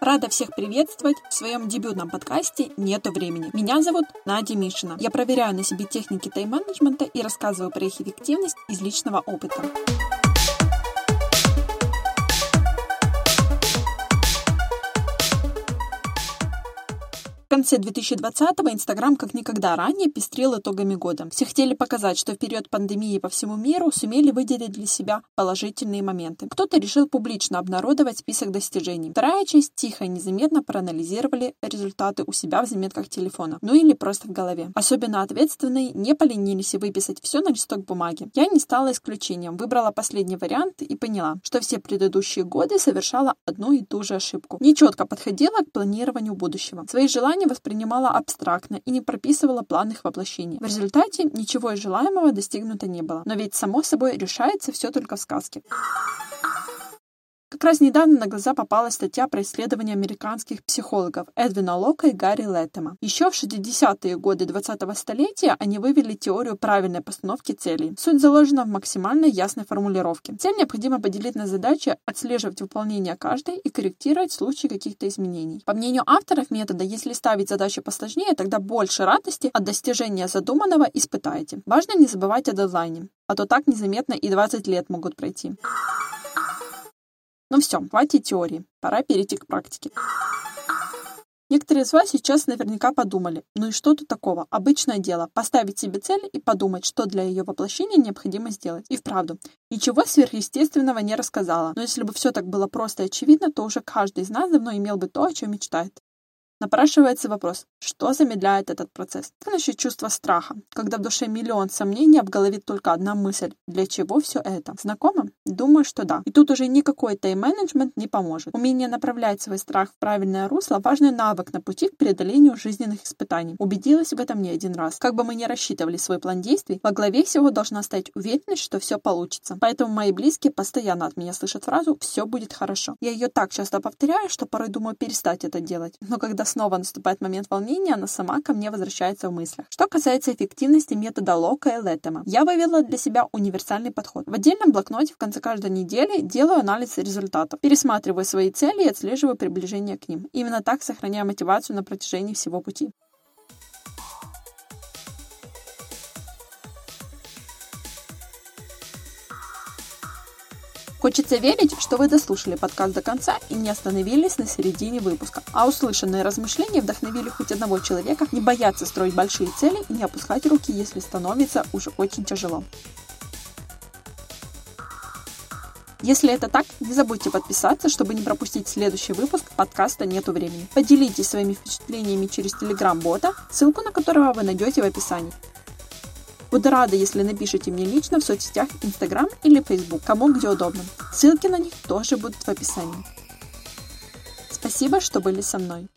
Рада всех приветствовать в своем дебютном подкасте «Нету времени». Меня зовут Надя Мишина. Я проверяю на себе техники тайм-менеджмента и рассказываю про их эффективность из личного опыта. Конце 2020-го Инстаграм как никогда ранее пестрил итогами года. Все хотели показать, что в период пандемии по всему миру сумели выделить для себя положительные моменты. Кто-то решил публично обнародовать список достижений. Вторая часть тихо и незаметно проанализировали результаты у себя в заметках телефона, ну или просто в голове. Особенно ответственные не поленились и выписать все на листок бумаги. Я не стала исключением, выбрала последний вариант и поняла, что все предыдущие годы совершала одну и ту же ошибку. Нечетко подходила к планированию будущего. Свои желания желания воспринимала абстрактно и не прописывала план их воплощения. В результате ничего из желаемого достигнуто не было. Но ведь само собой решается все только в сказке. Как раз недавно на глаза попалась статья про исследования американских психологов Эдвина Лока и Гарри Леттема. Еще в 60-е годы 20-го столетия они вывели теорию правильной постановки целей. Суть заложена в максимально ясной формулировке. Цель необходимо поделить на задачи, отслеживать выполнение каждой и корректировать в случае каких-то изменений. По мнению авторов метода, если ставить задачи посложнее, тогда больше радости от достижения задуманного испытаете. Важно не забывать о дедлайне, а то так незаметно и 20 лет могут пройти. Ну все, хватит теории, пора перейти к практике. Некоторые из вас сейчас наверняка подумали, ну и что тут такого? Обычное дело, поставить себе цель и подумать, что для ее воплощения необходимо сделать. И вправду, ничего сверхъестественного не рассказала, но если бы все так было просто и очевидно, то уже каждый из нас давно имел бы то, о чем мечтает. Напрашивается вопрос, что замедляет этот процесс? Насчет чувства страха, когда в душе миллион сомнений, а в голове только одна мысль, для чего все это? Знакомо? Думаю, что да. И тут уже никакой тайм-менеджмент не поможет. Умение направлять свой страх в правильное русло – важный навык на пути к преодолению жизненных испытаний. Убедилась в этом не один раз. Как бы мы ни рассчитывали свой план действий, во главе всего должна стать уверенность, что все получится. Поэтому мои близкие постоянно от меня слышат фразу «все будет хорошо». Я ее так часто повторяю, что порой думаю перестать это делать. Но когда снова наступает момент волнения, она сама ко мне возвращается в мыслях. Что касается эффективности метода Лока и Леттема, я вывела для себя универсальный подход. В отдельном блокноте в конце каждой недели делаю анализ результатов, пересматриваю свои цели и отслеживаю приближение к ним. Именно так сохраняю мотивацию на протяжении всего пути. Хочется верить, что вы дослушали подкаст до конца и не остановились на середине выпуска, а услышанные размышления вдохновили хоть одного человека не бояться строить большие цели и не опускать руки, если становится уже очень тяжело. Если это так, не забудьте подписаться, чтобы не пропустить следующий выпуск подкаста «Нету времени». Поделитесь своими впечатлениями через телеграм-бота, ссылку на которого вы найдете в описании. Буду рада, если напишите мне лично в соцсетях Instagram или Facebook, кому где удобно. Ссылки на них тоже будут в описании. Спасибо, что были со мной.